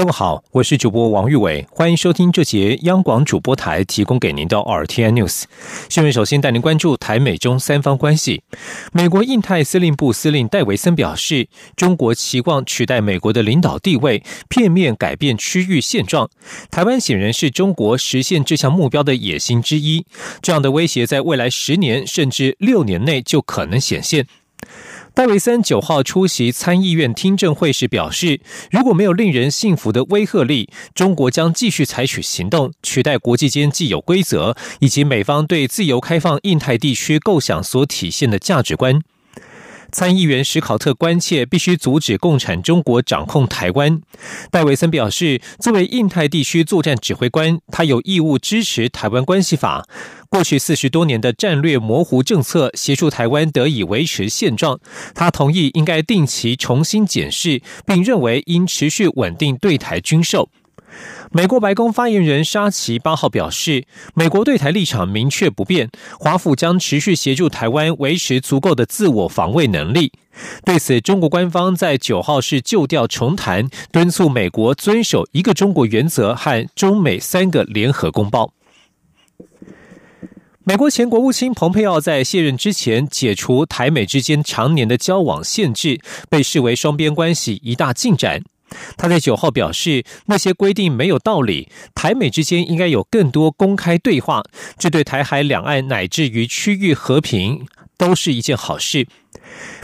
各位好，我是主播王玉伟，欢迎收听这节央广主播台提供给您的 RTN News 新闻。首先带您关注台美中三方关系。美国印太司令部司令戴维森表示，中国期望取代美国的领导地位，片面改变区域现状。台湾显然是中国实现这项目标的野心之一。这样的威胁在未来十年甚至六年内就可能显现。戴维森九号出席参议院听证会时表示，如果没有令人信服的威慑力，中国将继续采取行动，取代国际间既有规则以及美方对自由开放印太地区构想所体现的价值观。参议员史考特关切必须阻止共产中国掌控台湾。戴维森表示，作为印太地区作战指挥官，他有义务支持台湾关系法。过去四十多年的战略模糊政策，协助台湾得以维持现状。他同意应该定期重新检视，并认为应持续稳定对台军售。美国白宫发言人沙奇八号表示，美国对台立场明确不变，华府将持续协助台湾维持足够的自我防卫能力。对此，中国官方在九号是旧调重弹，敦促美国遵守一个中国原则和中美三个联合公报。美国前国务卿蓬佩奥在卸任之前解除台美之间常年的交往限制，被视为双边关系一大进展。他在九号表示，那些规定没有道理，台美之间应该有更多公开对话，这对台海两岸乃至于区域和平都是一件好事。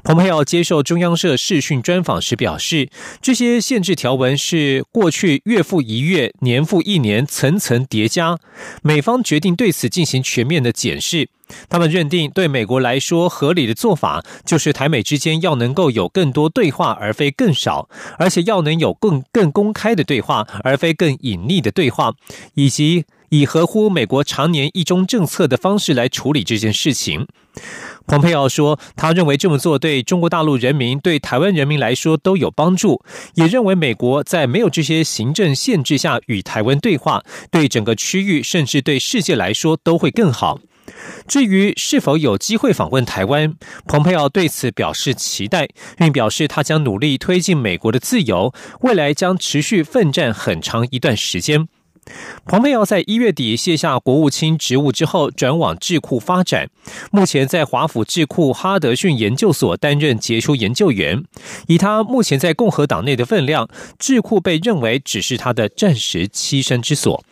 蓬佩奥接受中央社视讯专访时表示，这些限制条文是过去月复一月、年复一年层层叠加，美方决定对此进行全面的检视。他们认定，对美国来说合理的做法就是台美之间要能够有更多对话，而非更少，而且要能有更更公开的对话，而非更隐匿的对话，以及以合乎美国常年一中政策的方式来处理这件事情。蓬佩奥说，他认为这么做对中国大陆人民、对台湾人民来说都有帮助，也认为美国在没有这些行政限制下与台湾对话，对整个区域甚至对世界来说都会更好。至于是否有机会访问台湾，蓬佩奥对此表示期待，并表示他将努力推进美国的自由，未来将持续奋战很长一段时间。蓬佩奥在一月底卸下国务卿职务之后，转往智库发展，目前在华府智库哈德逊研究所担任杰出研究员。以他目前在共和党内的分量，智库被认为只是他的暂时栖身之所。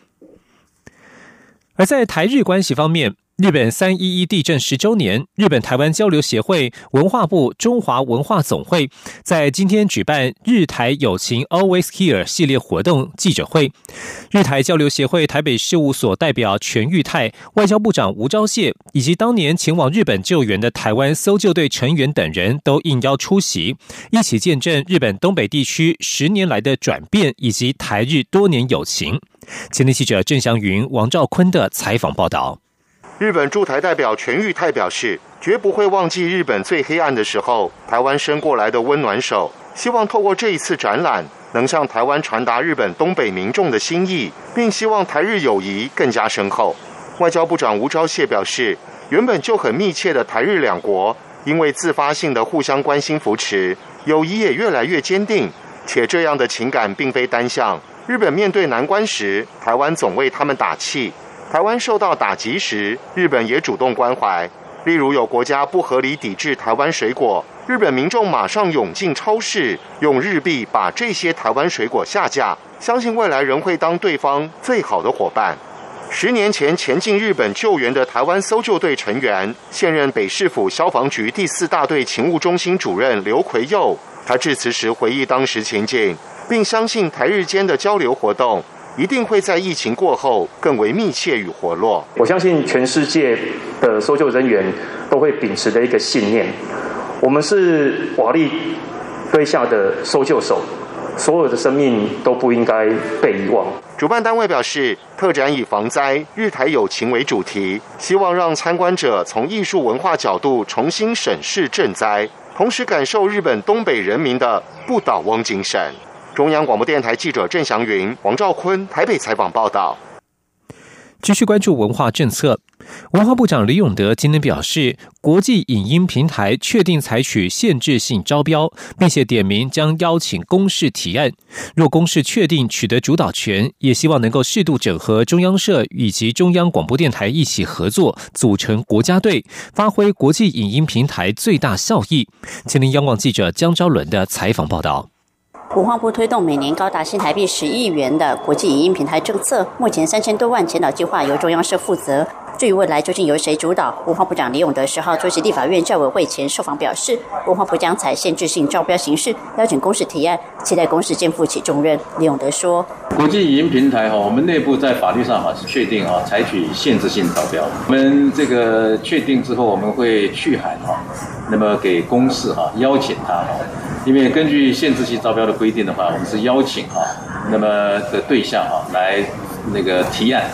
而在台日关系方面，日本三一一地震十周年，日本台湾交流协会、文化部、中华文化总会在今天举办日台友情 Always Here 系列活动记者会。日台交流协会台北事务所代表全玉泰、外交部长吴钊燮以及当年前往日本救援的台湾搜救队成员等人都应邀出席，一起见证日本东北地区十年来的转变以及台日多年友情。前天记者郑祥云、王兆坤的采访报道。日本驻台代表全玉泰表示，绝不会忘记日本最黑暗的时候，台湾伸过来的温暖手。希望透过这一次展览，能向台湾传达日本东北民众的心意，并希望台日友谊更加深厚。外交部长吴钊燮表示，原本就很密切的台日两国，因为自发性的互相关心扶持，友谊也越来越坚定。且这样的情感并非单向。日本面对难关时，台湾总为他们打气。台湾受到打击时，日本也主动关怀。例如，有国家不合理抵制台湾水果，日本民众马上涌进超市，用日币把这些台湾水果下架。相信未来仍会当对方最好的伙伴。十年前前进日本救援的台湾搜救队成员，现任北市府消防局第四大队勤务中心主任刘奎佑，他致辞时回忆当时情景，并相信台日间的交流活动。一定会在疫情过后更为密切与活络。我相信全世界的搜救人员都会秉持的一个信念：我们是瓦砾堆下的搜救手，所有的生命都不应该被遗忘。主办单位表示，特展以防灾、日台友情为主题，希望让参观者从艺术文化角度重新审视赈灾，同时感受日本东北人民的不倒翁精神。中央广播电台记者郑祥云、王兆坤台北采访报道。继续关注文化政策。文化部长李永德今天表示，国际影音平台确定采取限制性招标，并且点名将邀请公示提案。若公示确定取得主导权，也希望能够适度整合中央社以及中央广播电台一起合作，组成国家队，发挥国际影音平台最大效益。前林央广记者江昭伦的采访报道。文化部推动每年高达新台币十亿元的国际影音平台政策，目前三千多万前导计划由中央社负责。至于未来究竟由谁主导，文化部长李永德十号出席立法院教委会前受访表示，文化部将采限制性招标形式邀请公司提案，期待公司肩负起重任。李永德说：“国际影音平台哈，我们内部在法律上哈是确定哈采取限制性招标。我们这个确定之后，我们会去函哈，那么给公司哈邀请他哈。”因为根据限制性招标的规定的话，我们是邀请哈，那么的对象哈来那个提案，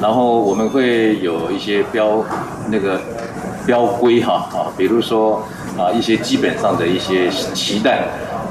然后我们会有一些标那个标规哈啊，比如说啊一些基本上的一些期待，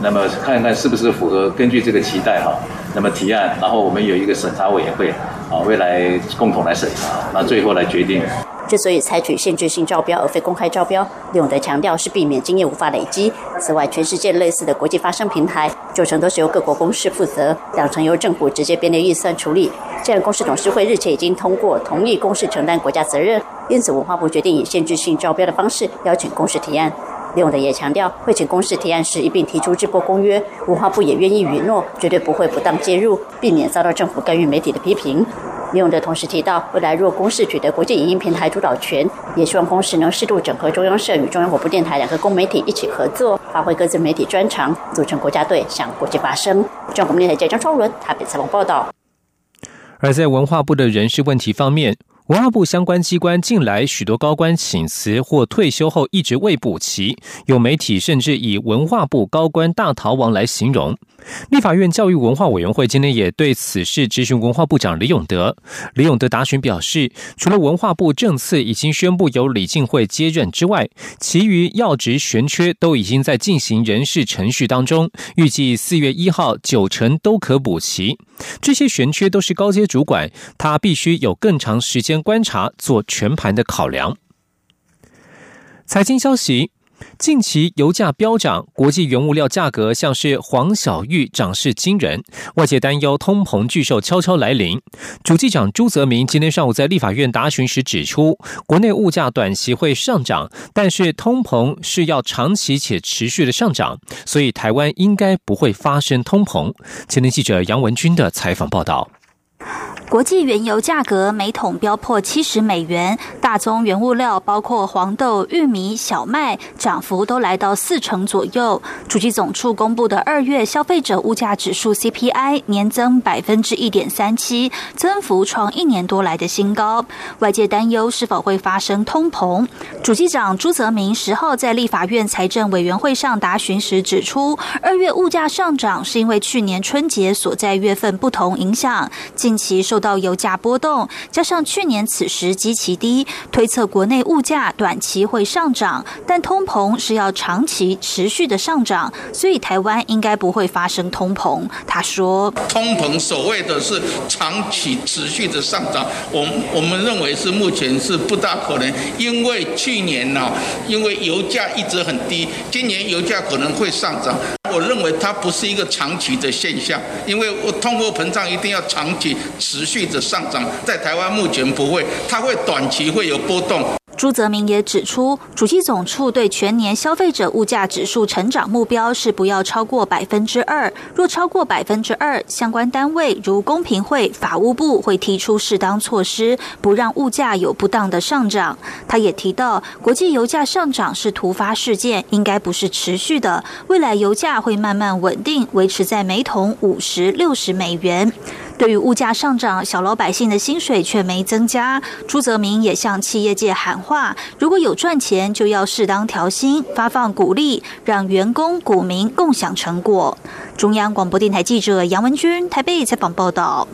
那么看看是不是符合根据这个期待哈，那么提案，然后我们有一个审查委员会啊，未来共同来审查，那最后来决定。之所以采取限制性招标而非公开招标，李永德强调是避免经验无法累积。此外，全世界类似的国际发声平台，九成都是由各国公司负责，两成由政府直接编列预算处理。这样，公司董事会日前已经通过同意公司承担国家责任，因此文化部决定以限制性招标的方式邀请公司提案。李永德也强调，会请公司提案时一并提出直播公约，文化部也愿意允诺，绝对不会不当介入，避免遭到政府干预媒体的批评。李永德同时提到，未来若公示取得国际影音平台主导权，也希望公司能适度整合中央社与中央广播电台两个公媒体一起合作，发挥各自媒体专长，组成国家队向国际发声。中央广播电台记者张超伦台北采访报道。而在文化部的人事问题方面。文化部相关机关近来许多高官请辞或退休后一直未补齐，有媒体甚至以文化部高官大逃亡来形容。立法院教育文化委员会今天也对此事质询文化部长李永德。李永德答询表示，除了文化部政次已经宣布由李进会接任之外，其余要职悬缺都已经在进行人事程序当中，预计四月一号九成都可补齐。这些悬缺都是高阶主管，他必须有更长时间观察，做全盘的考量。财经消息。近期油价飙涨，国际原物料价格像是黄小玉涨势惊人，外界担忧通膨巨兽悄悄来临。主计长朱泽明今天上午在立法院答询时指出，国内物价短期会上涨，但是通膨是要长期且持续的上涨，所以台湾应该不会发生通膨。前天记者杨文军的采访报道。国际原油价格每桶飙破七十美元，大宗原物料包括黄豆、玉米、小麦，涨幅都来到四成左右。主机总处公布的二月消费者物价指数 CPI 年增百分之一点三七，增幅创一年多来的新高。外界担忧是否会发生通膨。主机长朱泽明十号在立法院财政委员会上答询时指出，二月物价上涨是因为去年春节所在月份不同影响，近期受。到油价波动，加上去年此时极其低，推测国内物价短期会上涨，但通膨是要长期持续的上涨，所以台湾应该不会发生通膨。他说：“通膨所谓的是长期持续的上涨，我我们认为是目前是不大可能，因为去年呢，因为油价一直很低，今年油价可能会上涨。”我认为它不是一个长期的现象，因为我通货膨胀一定要长期持续的上涨，在台湾目前不会，它会短期会有波动。朱泽明也指出，主机总处对全年消费者物价指数成长目标是不要超过百分之二。若超过百分之二，相关单位如公平会、法务部会提出适当措施，不让物价有不当的上涨。他也提到，国际油价上涨是突发事件，应该不是持续的。未来油价会慢慢稳定，维持在每桶五十六十美元。对于物价上涨，小老百姓的薪水却没增加。朱泽明也向企业界喊话：如果有赚钱，就要适当调薪，发放鼓励，让员工、股民共享成果。中央广播电台记者杨文君台北采访报道。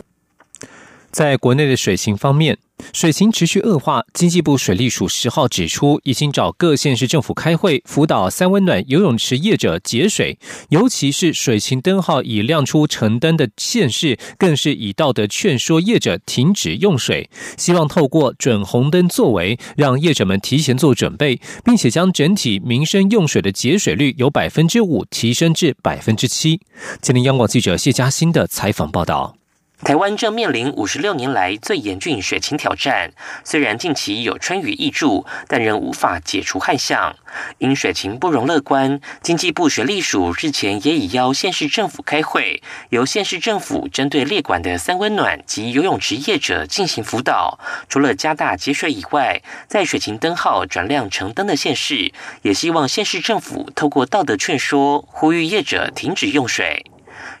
在国内的水情方面，水情持续恶化，经济部水利署十号指出，已经找各县市政府开会，辅导三温暖游泳池业者节水，尤其是水情灯号已亮出橙灯的县市，更是以道德劝说业者停止用水，希望透过准红灯作为，让业者们提前做准备，并且将整体民生用水的节水率由百分之五提升至百分之七。今天央广记者谢嘉欣的采访报道。台湾正面临五十六年来最严峻水情挑战，虽然近期有春雨挹注，但仍无法解除旱象。因水情不容乐观，经济部水利署日前也已邀县市政府开会，由县市政府针对列管的三温暖及游泳池业者进行辅导。除了加大节水以外，在水情灯号转亮橙灯的县市，也希望县市政府透过道德劝说，呼吁业者停止用水。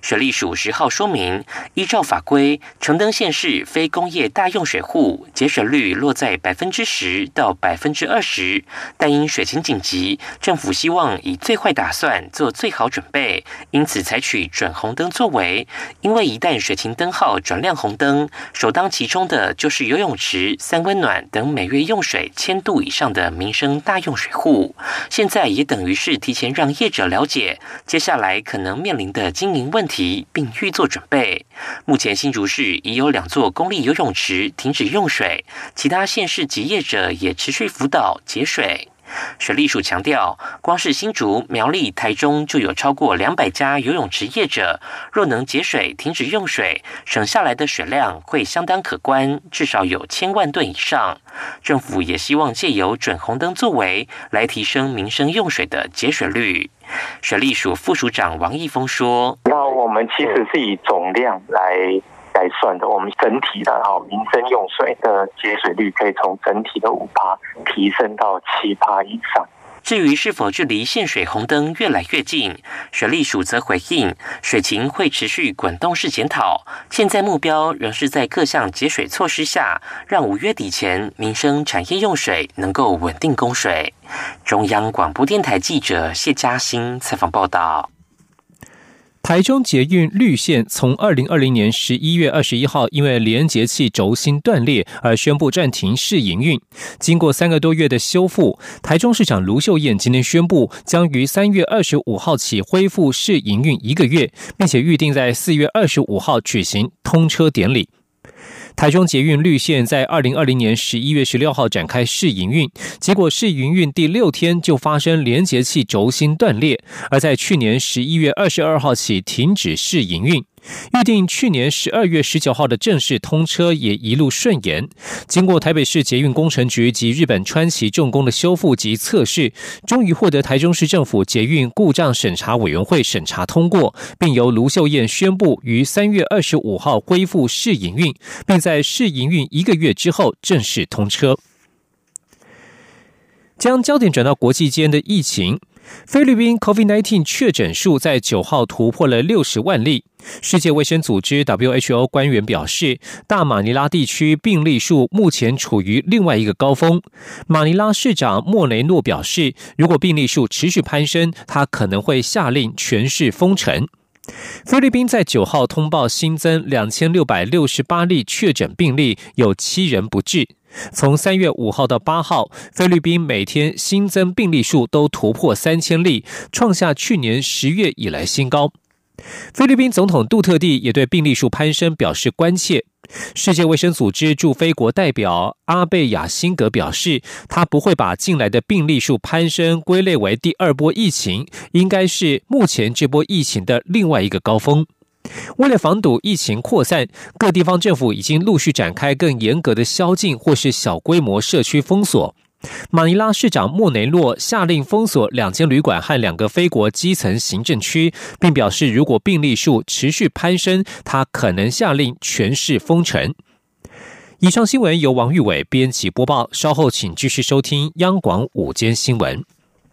水利署十号说明，依照法规，橙灯县市非工业大用水户节水率落在百分之十到百分之二十，但因水情紧急，政府希望以最坏打算做最好准备，因此采取准红灯作为。因为一旦水情灯号转亮红灯，首当其冲的就是游泳池、三温暖等每月用水千度以上的民生大用水户。现在也等于是提前让业者了解接下来可能面临的经营问题。并预做准备。目前新竹市已有两座公立游泳池停止用水，其他县市及业者也持续辅导节水。水利署强调，光是新竹、苗栗、台中就有超过两百家游泳池业者，若能节水、停止用水，省下来的水量会相当可观，至少有千万吨以上。政府也希望借由准红灯作为，来提升民生用水的节水率。水利署副署长王义峰说：“那我们其实是以总量来来算的，我们整体的哈民生用水的节水率可以从整体的五趴提升到七趴以上。”至于是否距离限水红灯越来越近，水利署则回应，水情会持续滚动式检讨，现在目标仍是在各项节水措施下，让五月底前民生产业用水能够稳定供水。中央广播电台记者谢嘉欣采访报道。台中捷运绿线从二零二零年十一月二十一号因为连接器轴心断裂而宣布暂停试营运。经过三个多月的修复，台中市长卢秀燕今天宣布，将于三月二十五号起恢复试营运一个月，并且预定在四月二十五号举行通车典礼。台中捷运绿线在二零二零年十一月十六号展开试营运，结果试营运第六天就发生连接器轴心断裂，而在去年十一月二十二号起停止试营运。预定去年十二月十九号的正式通车也一路顺延。经过台北市捷运工程局及日本川崎重工的修复及测试，终于获得台中市政府捷运故障审查委员会审查通过，并由卢秀燕宣布于三月二十五号恢复试营运，并在试营运一个月之后正式通车。将焦点转到国际间的疫情。菲律宾 COVID-19 确诊数在九号突破了六十万例。世界卫生组织 WHO 官员表示，大马尼拉地区病例数目前处于另外一个高峰。马尼拉市长莫雷诺表示，如果病例数持续攀升，他可能会下令全市封城。菲律宾在九号通报新增两千六百六十八例确诊病例，有七人不治。从三月五号到八号，菲律宾每天新增病例数都突破三千例，创下去年十月以来新高。菲律宾总统杜特地也对病例数攀升表示关切。世界卫生组织驻菲国代表阿贝亚辛格表示，他不会把近来的病例数攀升归类为第二波疫情，应该是目前这波疫情的另外一个高峰。为了防堵疫情扩散，各地方政府已经陆续展开更严格的宵禁或是小规模社区封锁。马尼拉市长莫雷洛下令封锁两间旅馆和两个非国基层行政区，并表示如果病例数持续攀升，他可能下令全市封城。以上新闻由王玉伟编辑播报，稍后请继续收听央广午间新闻。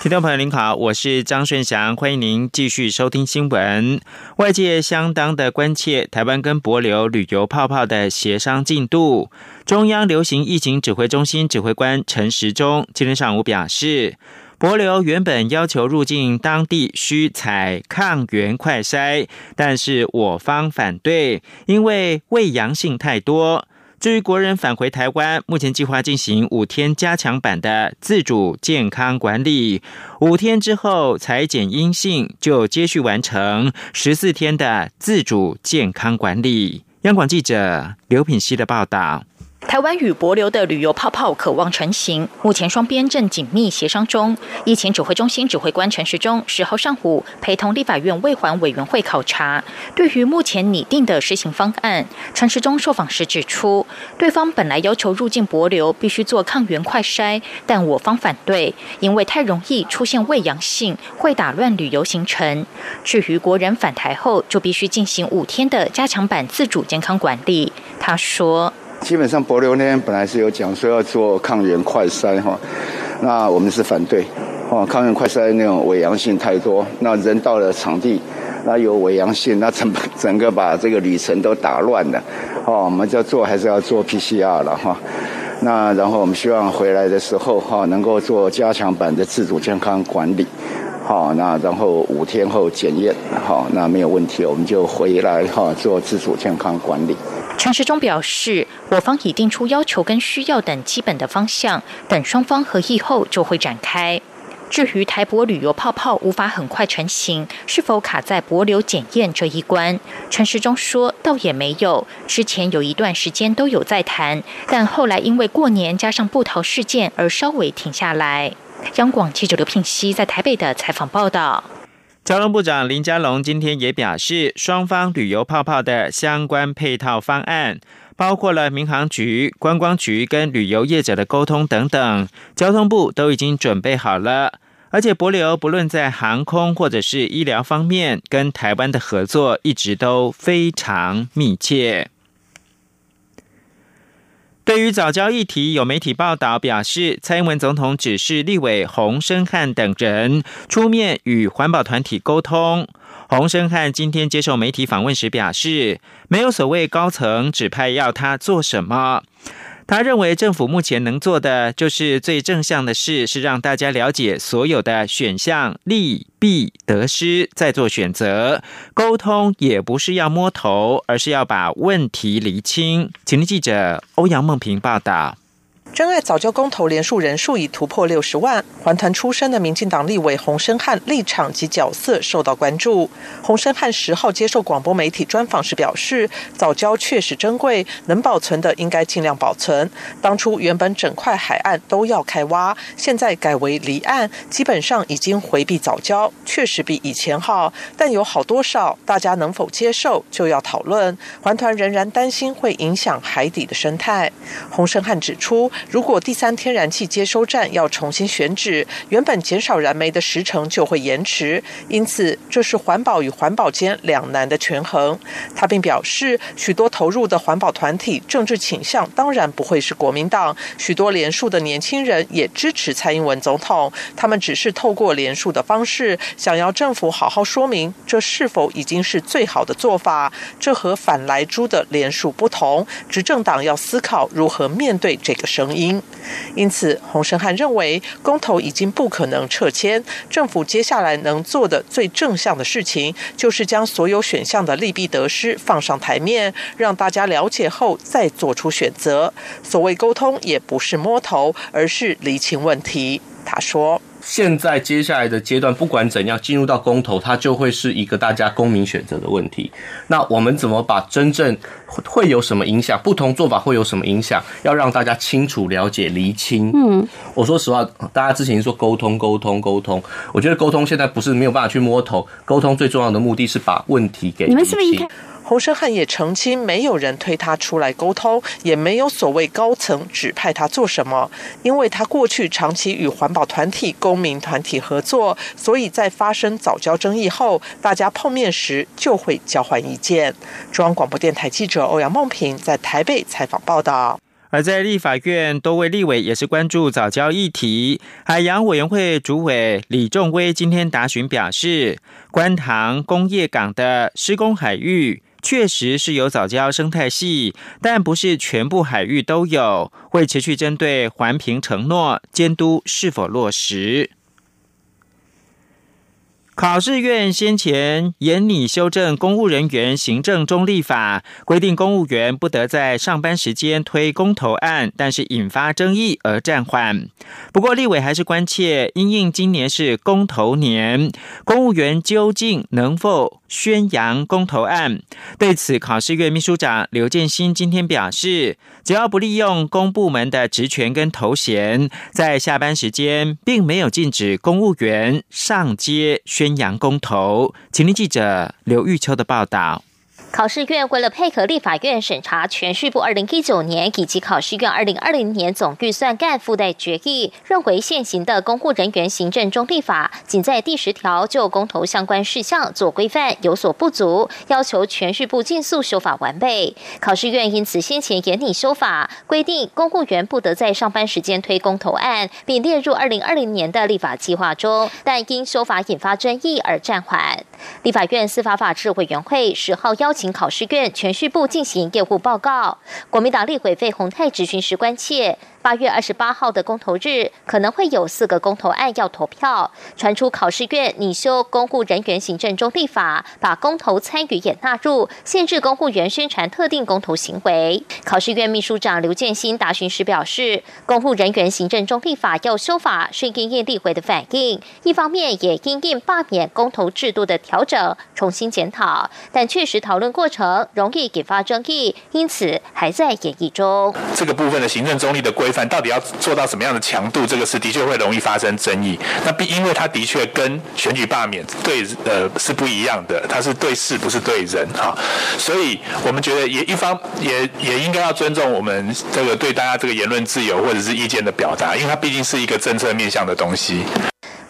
听众朋友您好，我是张顺祥，欢迎您继续收听新闻。外界相当的关切台湾跟博流旅游泡泡的协商进度。中央流行疫情指挥中心指挥官陈时中今天上午表示，博流原本要求入境当地需采抗原快筛，但是我方反对，因为未阳性太多。至于国人返回台湾，目前计划进行五天加强版的自主健康管理，五天之后裁检阴性，就接续完成十四天的自主健康管理。央广记者刘品希的报道。台湾与博流的旅游泡泡渴望成型，目前双边正紧密协商中。疫情指挥中心指挥官陈时中十号上午陪同立法院卫环委员会考察，对于目前拟定的施行方案，陈时中受访时指出，对方本来要求入境博流必须做抗原快筛，但我方反对，因为太容易出现未阳性，会打乱旅游行程。至于国人返台后就必须进行五天的加强版自主健康管理，他说。基本上，博流那边本来是有讲说要做抗原快筛哈，那我们是反对，哦，抗原快筛那种伪阳性太多，那人到了场地，那有伪阳性，那整 整个把这个旅程都打乱了，哦，我们要做还是要做 PCR 了哈，那然后我们希望回来的时候哈，能够做加强版的自主健康管理，好，那然后五天后检验，好，那没有问题，我们就回来哈做自主健康管理。陈时中表示，我方已定出要求跟需要等基本的方向，等双方合议后就会展开。至于台博旅游泡泡无法很快成型，是否卡在博流检验这一关？陈时中说，倒也没有，之前有一段时间都有在谈，但后来因为过年加上布桃事件而稍微停下来。央广记者刘聘熙在台北的采访报道。交通部长林佳龙今天也表示，双方旅游泡泡的相关配套方案，包括了民航局、观光局跟旅游业者的沟通等等，交通部都已经准备好了。而且，柏流不论在航空或者是医疗方面，跟台湾的合作一直都非常密切。对于早教议题，有媒体报道表示，蔡英文总统指示立委洪生汉等人出面与环保团体沟通。洪生汉今天接受媒体访问时表示，没有所谓高层指派要他做什么。他认为政府目前能做的，就是最正向的事，是让大家了解所有的选项利弊得失，再做选择。沟通也不是要摸头，而是要把问题厘清。请听记者欧阳梦平报道。真爱早教公投连署人数已突破六十万，环团出身的民进党立委洪生汉立场及角色受到关注。洪生汉十号接受广播媒体专访时表示，早教确实珍贵，能保存的应该尽量保存。当初原本整块海岸都要开挖，现在改为离岸，基本上已经回避早教，确实比以前好。但有好多少，大家能否接受就要讨论。环团仍然担心会影响海底的生态。洪生汉指出。如果第三天然气接收站要重新选址，原本减少燃煤的时程就会延迟，因此这是环保与环保间两难的权衡。他并表示，许多投入的环保团体政治倾向当然不会是国民党，许多连署的年轻人也支持蔡英文总统，他们只是透过连署的方式，想要政府好好说明这是否已经是最好的做法。这和反来猪的连署不同，执政党要思考如何面对这个声。声音。因此，洪胜汉认为，公投已经不可能撤签，政府接下来能做的最正向的事情，就是将所有选项的利弊得失放上台面，让大家了解后再做出选择。所谓沟通，也不是摸头，而是厘清问题。他说。现在接下来的阶段，不管怎样进入到公投，它就会是一个大家公民选择的问题。那我们怎么把真正会有什么影响，不同做法会有什么影响，要让大家清楚了解、厘清。嗯，我说实话，大家之前说沟通、沟通、沟通，我觉得沟通现在不是没有办法去摸头，沟通最重要的目的是把问题给你们是不是一洪生汉也澄清，没有人推他出来沟通，也没有所谓高层指派他做什么，因为他过去长期与环保团体、公民团体合作，所以在发生早教争议后，大家碰面时就会交换意见。中央广播电台记者欧阳梦平在台北采访报道。而在立法院，多位立委也是关注早教议题。海洋委员会主委李仲威今天答询表示，观塘工业港的施工海域。确实是有早教生态系，但不是全部海域都有。会持续针对环评承诺监督是否落实。考试院先前严拟修正公务人员行政中立法，规定公务员不得在上班时间推公投案，但是引发争议而暂缓。不过立委还是关切，因应今年是公投年，公务员究竟能否宣扬公投案？对此，考试院秘书长刘建新今天表示，只要不利用公部门的职权跟头衔，在下班时间并没有禁止公务员上街宣。扬公投，请听记者刘玉秋的报道。考试院为了配合立法院审查全序部二零一九年以及考试院二零二零年总预算干附带决议，认为现行的公务人员行政中立法仅在第十条就公投相关事项做规范有所不足，要求全序部尽速修法完备。考试院因此先前严拟修法，规定公务员不得在上班时间推公投案，并列入二零二零年的立法计划中，但因修法引发争议而暂缓。立法院司法法制委员会十号邀请考试院全序部进行业务报告。国民党立委费鸿泰质询时关切。八月二十八号的公投日，可能会有四个公投案要投票。传出考试院拟修公务人员行政中立法，把公投参与也纳入，限制公务员宣传特定公投行为。考试院秘书长刘建新答询时表示，公务人员行政中立法要修法，是因应立委的反应，一方面也因应罢免公投制度的调整，重新检讨。但确实讨论过程容易引发争议，因此还在演绎中。这个部分的行政中立的规。范到底要做到什么样的强度？这个是的确会容易发生争议。那必因为它的确跟选举罢免对呃是不一样的，它是对事不是对人哈。所以我们觉得也一方也也应该要尊重我们这个对大家这个言论自由或者是意见的表达，因为它毕竟是一个政策面向的东西。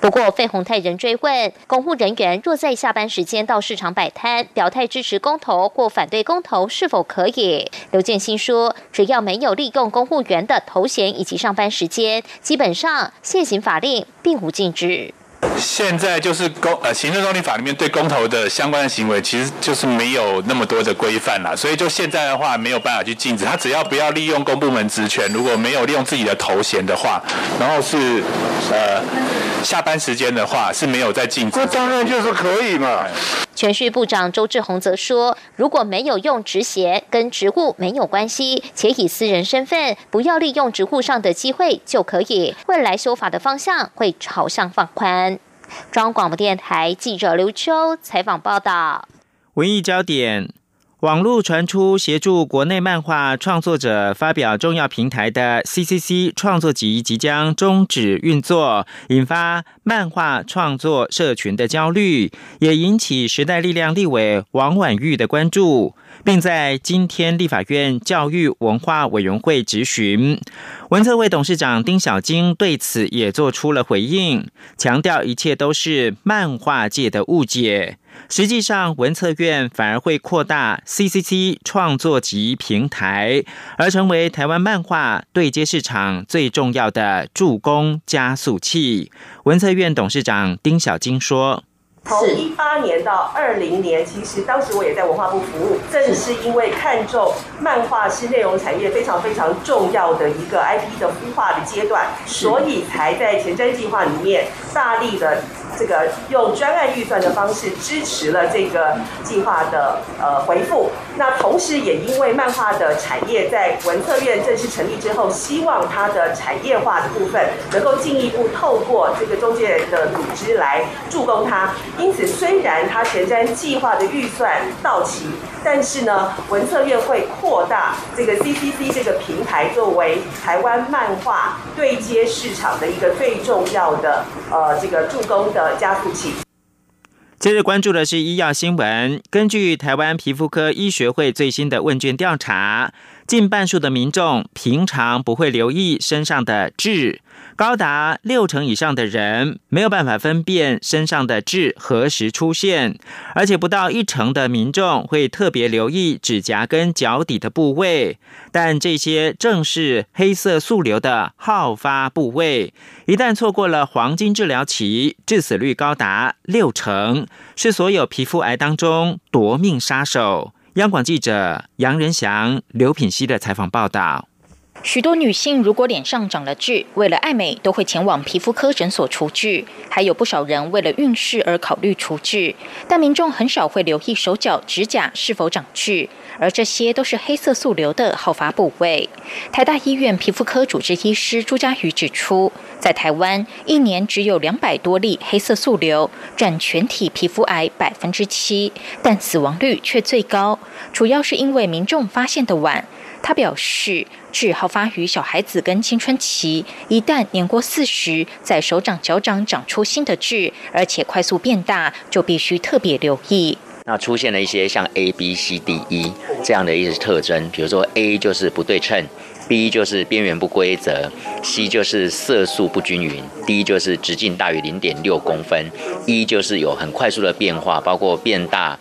不过，费鸿泰仍追问：公务人员若在下班时间到市场摆摊，表态支持公投或反对公投，是否可以？刘建新说：只要没有利用公务员的头衔以及上班时间，基本上现行法令并无禁止。现在就是公呃行政中立法里面对公投的相关的行为，其实就是没有那么多的规范啦，所以就现在的话没有办法去禁止他，只要不要利用公部门职权，如果没有利用自己的头衔的话，然后是呃下班时间的话是没有在禁止。这当然就是可以嘛。全序部长周志宏则说，如果没有用职衔，跟职务没有关系，且以私人身份，不要利用职务上的机会就可以。未来修法的方向会朝向放宽。中央广播电台记者刘秋采访报道。文艺焦点。网络传出协助国内漫画创作者发表重要平台的 CCC 创作集即将终止运作，引发漫画创作社群的焦虑，也引起时代力量立委王婉玉的关注，并在今天立法院教育文化委员会质询。文策会董事长丁小晶对此也做出了回应，强调一切都是漫画界的误解。实际上，文策院反而会扩大 CCC 创作集平台，而成为台湾漫画对接市场最重要的助攻加速器。文策院董事长丁小晶说。从一八年到二零年，其实当时我也在文化部服务，正是因为看中漫画是内容产业非常非常重要的一个 IP 的孵化的阶段，所以才在前瞻计划里面大力的。这个用专案预算的方式支持了这个计划的呃回复。那同时也因为漫画的产业在文策院正式成立之后，希望它的产业化的部分能够进一步透过这个中介的组织来助攻它。因此，虽然它前瞻计划的预算到期，但是呢，文策院会扩大这个 CCC 这个平台作为台湾漫画对接市场的一个最重要的呃这个助攻的。加速器。接着关注的是医药新闻。根据台湾皮肤科医学会最新的问卷调查，近半数的民众平常不会留意身上的痣。高达六成以上的人没有办法分辨身上的痣何时出现，而且不到一成的民众会特别留意指甲跟脚底的部位。但这些正是黑色素瘤的好发部位，一旦错过了黄金治疗期，致死率高达六成，是所有皮肤癌当中夺命杀手。央广记者杨仁祥、刘品熙的采访报道。许多女性如果脸上长了痣，为了爱美都会前往皮肤科诊所除痣；还有不少人为了运势而考虑除痣，但民众很少会留意手脚、指甲是否长痣，而这些都是黑色素瘤的好发部位。台大医院皮肤科主治医师朱家瑜指出，在台湾一年只有两百多例黑色素瘤，占全体皮肤癌百分之七，但死亡率却最高，主要是因为民众发现的晚。他表示，痣好发于小孩子跟青春期，一旦年过四十，在手掌、脚掌长出新的痣，而且快速变大，就必须特别留意。那出现了一些像 A、B、C、D、E 这样的一些特征，比如说 A 就是不对称，B 就是边缘不规则，C 就是色素不均匀，D 就是直径大于零点六公分，E 就是有很快速的变化，包括变大。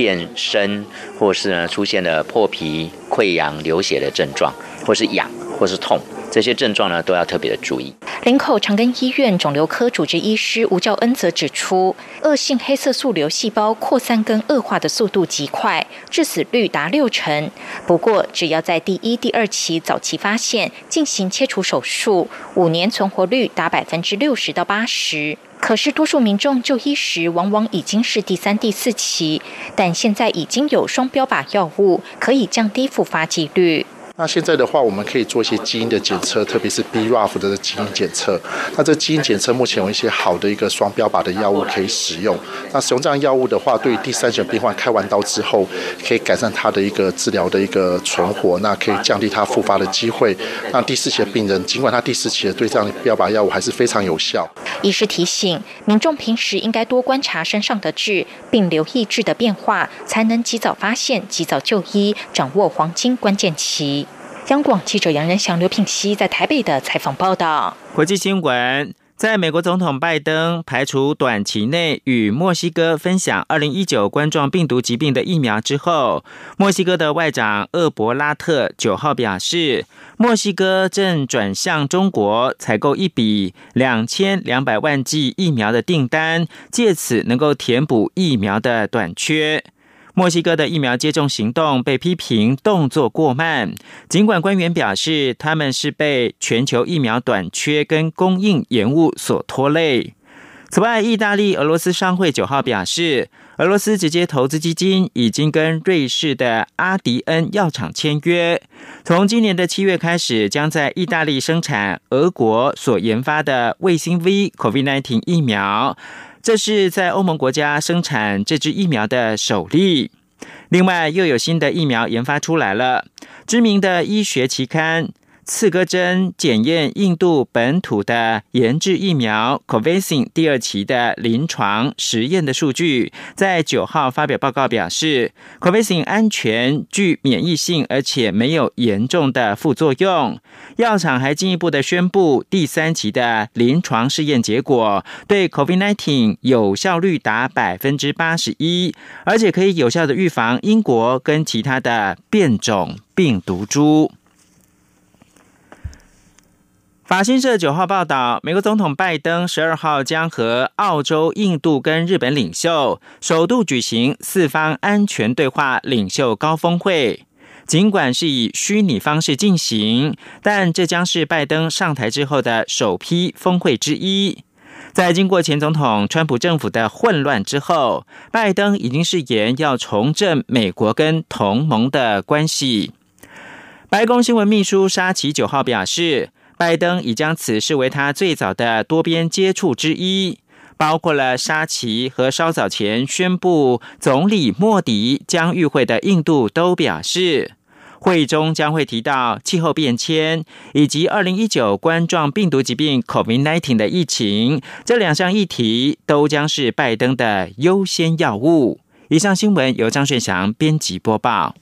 变深，或是呢出现了破皮、溃疡、流血的症状，或是痒，或是痛，这些症状呢都要特别的注意。林口长庚医院肿瘤科主治医师吴兆恩则指出，恶性黑色素瘤细胞扩散跟恶化的速度极快，致死率达六成。不过，只要在第一、第二期早期发现，进行切除手术，五年存活率达百分之六十到八十。可是，多数民众就医时往往已经是第三、第四期，但现在已经有双标靶药物，可以降低复发几率。那现在的话，我们可以做一些基因的检测，特别是 BRAF 的基因检测。那这基因检测目前有一些好的一个双标靶的药物可以使用。那使用这样药物的话，对于第三型病患开完刀之后，可以改善他的一个治疗的一个存活，那可以降低他复发的机会。那第四期的病人，尽管他第四期的对这样的标靶药物还是非常有效。医师提醒民众，平时应该多观察身上的痣，并留意痣的变化，才能及早发现、及早就医，掌握黄金关键期。央广记者杨仁祥、刘品熙在台北的采访报道。国际新闻：在美国总统拜登排除短期内与墨西哥分享二零一九冠状病毒疾病的疫苗之后，墨西哥的外长厄伯拉特九号表示，墨西哥正转向中国采购一笔两千两百万剂疫苗的订单，借此能够填补疫苗的短缺。墨西哥的疫苗接种行动被批评动作过慢，尽管官员表示他们是被全球疫苗短缺跟供应延误所拖累。此外，意大利俄罗斯商会九号表示，俄罗斯直接投资基金已经跟瑞士的阿迪恩药厂签约，从今年的七月开始，将在意大利生产俄国所研发的卫星 V COVID-19 疫苗。这是在欧盟国家生产这支疫苗的首例。另外，又有新的疫苗研发出来了，知名的医学期刊。刺哥针检验印度本土的研制疫苗 Covaxin 第二期的临床实验的数据，在九号发表报告表示，Covaxin 安全、具免疫性，而且没有严重的副作用。药厂还进一步的宣布，第三期的临床试验结果对 COVID-19 有效率达百分之八十一，而且可以有效的预防英国跟其他的变种病毒株。法新社九号报道，美国总统拜登十二号将和澳洲、印度跟日本领袖首度举行四方安全对话领袖高峰会。尽管是以虚拟方式进行，但这将是拜登上台之后的首批峰会之一。在经过前总统川普政府的混乱之后，拜登已经誓言要重振美国跟同盟的关系。白宫新闻秘书沙奇九号表示。拜登已将此视为他最早的多边接触之一，包括了沙奇和稍早前宣布总理莫迪将与会的印度都表示，会议中将会提到气候变迁以及二零一九冠状病毒疾病 COVID-19 的疫情，这两项议题都将是拜登的优先要务。以上新闻由张顺祥编辑播报。